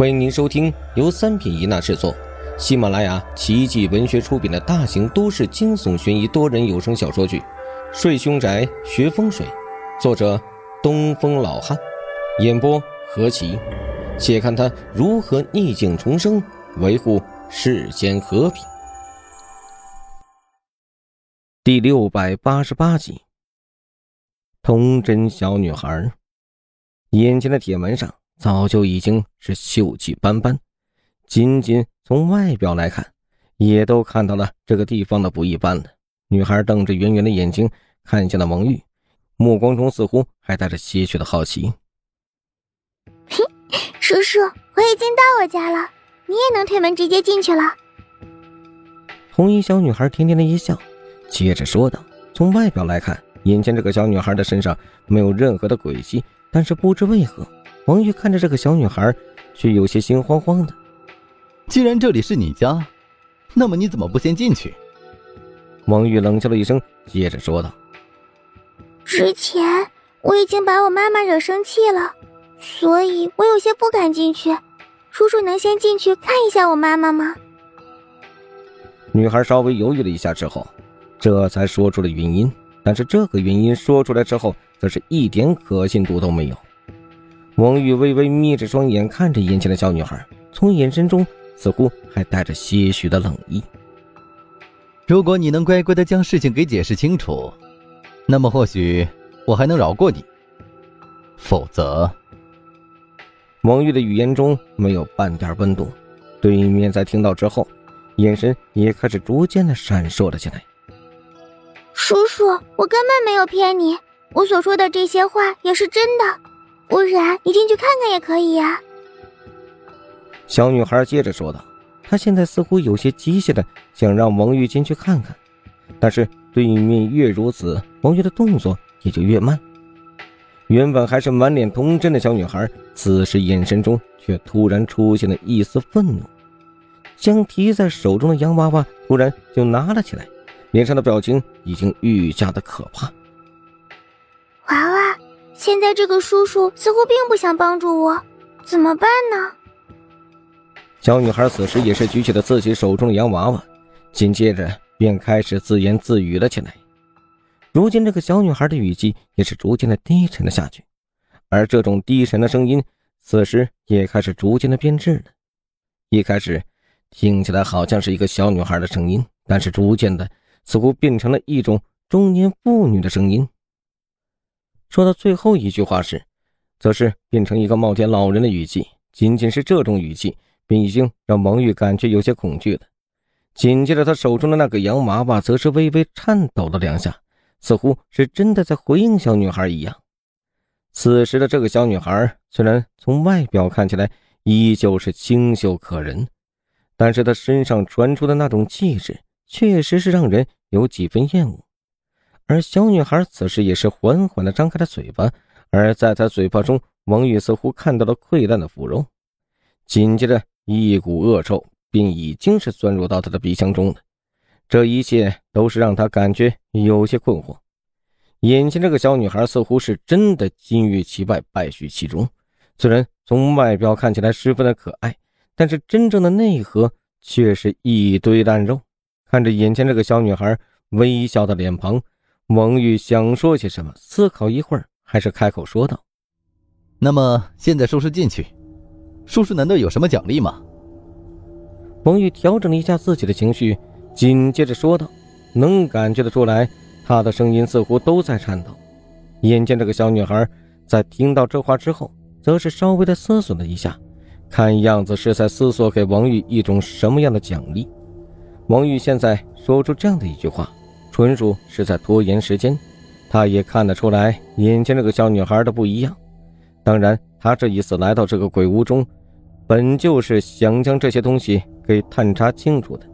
欢迎您收听由三品一纳制作、喜马拉雅奇迹文学出品的大型都市惊悚悬疑多人有声小说剧《睡凶宅学风水》，作者东风老汉，演播何奇。且看他如何逆境重生，维护世间和平。第六百八十八集，童真小女孩，眼前的铁门上。早就已经是锈迹斑斑，仅仅从外表来看，也都看到了这个地方的不一般了。女孩瞪着圆圆的眼睛看向了王玉，目光中似乎还带着些许的好奇。嘿，叔叔，我已经到我家了，你也能推门直接进去了。红衣小女孩甜甜的一笑，接着说道：“从外表来看，眼前这个小女孩的身上没有任何的诡计，但是不知为何。”王玉看着这个小女孩，却有些心慌慌的。既然这里是你家，那么你怎么不先进去？王玉冷笑了一声，接着说道：“之前我已经把我妈妈惹生气了，所以我有些不敢进去。叔叔能先进去看一下我妈妈吗？”女孩稍微犹豫了一下之后，这才说出了原因。但是这个原因说出来之后，则是一点可信度都没有。王玉微微眯着双眼看着眼前的小女孩，从眼神中似乎还带着些许的冷意。如果你能乖乖的将事情给解释清楚，那么或许我还能饶过你。否则，王玉的语言中没有半点温度。对面在听到之后，眼神也开始逐渐的闪烁了起来。叔叔，我根本没有骗你，我所说的这些话也是真的。不然你进去看看也可以呀。”小女孩接着说道。她现在似乎有些机械的想让王玉进去看看，但是对面越如此，王玉的动作也就越慢。原本还是满脸童真的小女孩，此时眼神中却突然出现了一丝愤怒，将提在手中的洋娃娃突然就拿了起来，脸上的表情已经愈加的可怕。娃娃。现在这个叔叔似乎并不想帮助我，怎么办呢？小女孩此时也是举起了自己手中的洋娃娃，紧接着便开始自言自语了起来。如今这个小女孩的语气也是逐渐的低沉了下去，而这种低沉的声音，此时也开始逐渐的变质了。一开始听起来好像是一个小女孩的声音，但是逐渐的似乎变成了一种中年妇女的声音。说到最后一句话时，则是变成一个冒天老人的语气。仅仅是这种语气，便已经让王玉感觉有些恐惧了。紧接着，他手中的那个洋娃娃则是微微颤抖了两下，似乎是真的在回应小女孩一样。此时的这个小女孩，虽然从外表看起来依旧是清秀可人，但是她身上传出的那种气质，确实是让人有几分厌恶。而小女孩此时也是缓缓地张开了嘴巴，而在她嘴巴中，王玉似乎看到了溃烂的腐肉，紧接着一股恶臭便已经是钻入到她的鼻腔中了。这一切都是让他感觉有些困惑。眼前这个小女孩似乎是真的金玉其外，败絮其中，虽然从外表看起来十分的可爱，但是真正的内核却是一堆烂肉。看着眼前这个小女孩微笑的脸庞。王玉想说些什么，思考一会儿，还是开口说道：“那么现在收拾进去，叔叔难道有什么奖励吗？”王玉调整了一下自己的情绪，紧接着说道：“能感觉得出来，他的声音似乎都在颤抖。”眼见这个小女孩在听到这话之后，则是稍微的思索了一下，看样子是在思索给王玉一种什么样的奖励。王玉现在说出这样的一句话。纯属是在拖延时间，他也看得出来眼前这个小女孩的不一样。当然，他这一次来到这个鬼屋中，本就是想将这些东西给探查清楚的，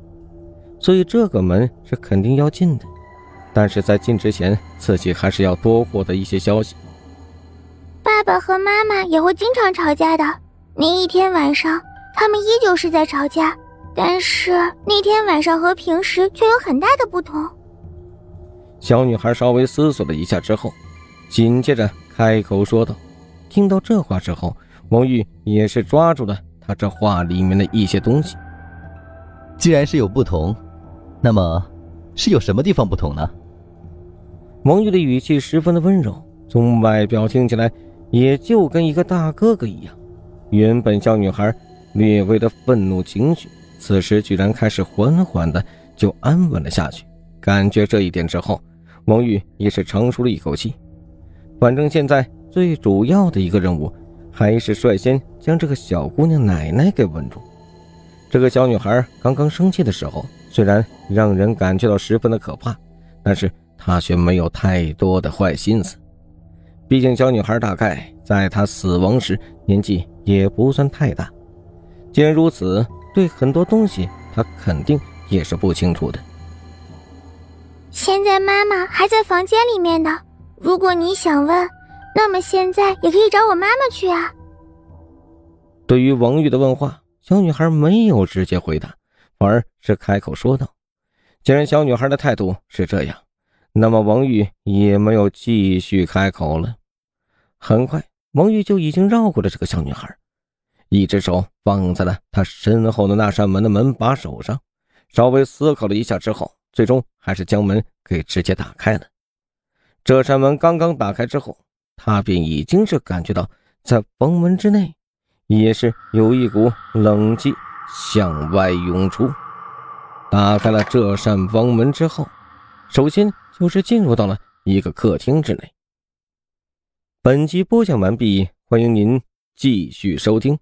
所以这个门是肯定要进的。但是在进之前，自己还是要多获得一些消息。爸爸和妈妈也会经常吵架的，那一天晚上，他们依旧是在吵架，但是那天晚上和平时却有很大的不同。小女孩稍微思索了一下之后，紧接着开口说道：“听到这话之后，王玉也是抓住了她这话里面的一些东西。既然是有不同，那么是有什么地方不同呢？王玉的语气十分的温柔，从外表听起来也就跟一个大哥哥一样。原本小女孩略微的愤怒情绪，此时居然开始缓缓的就安稳了下去。感觉这一点之后，王玉也是长舒了一口气。反正现在最主要的一个任务，还是率先将这个小姑娘奶奶给稳住。这个小女孩刚刚生气的时候，虽然让人感觉到十分的可怕，但是她却没有太多的坏心思。毕竟小女孩大概在她死亡时年纪也不算太大。既然如此，对很多东西她肯定也是不清楚的。现在妈妈还在房间里面呢。如果你想问，那么现在也可以找我妈妈去啊。对于王玉的问话。小女孩没有直接回答，反而是开口说道：“既然小女孩的态度是这样，那么王玉也没有继续开口了。很快，王玉就已经绕过了这个小女孩，一只手放在了她身后的那扇门的门把手上，稍微思考了一下之后，最终还是将门给直接打开了。这扇门刚刚打开之后，他便已经是感觉到在房门之内。”也是有一股冷气向外涌出。打开了这扇房门之后，首先就是进入到了一个客厅之内。本集播讲完毕，欢迎您继续收听。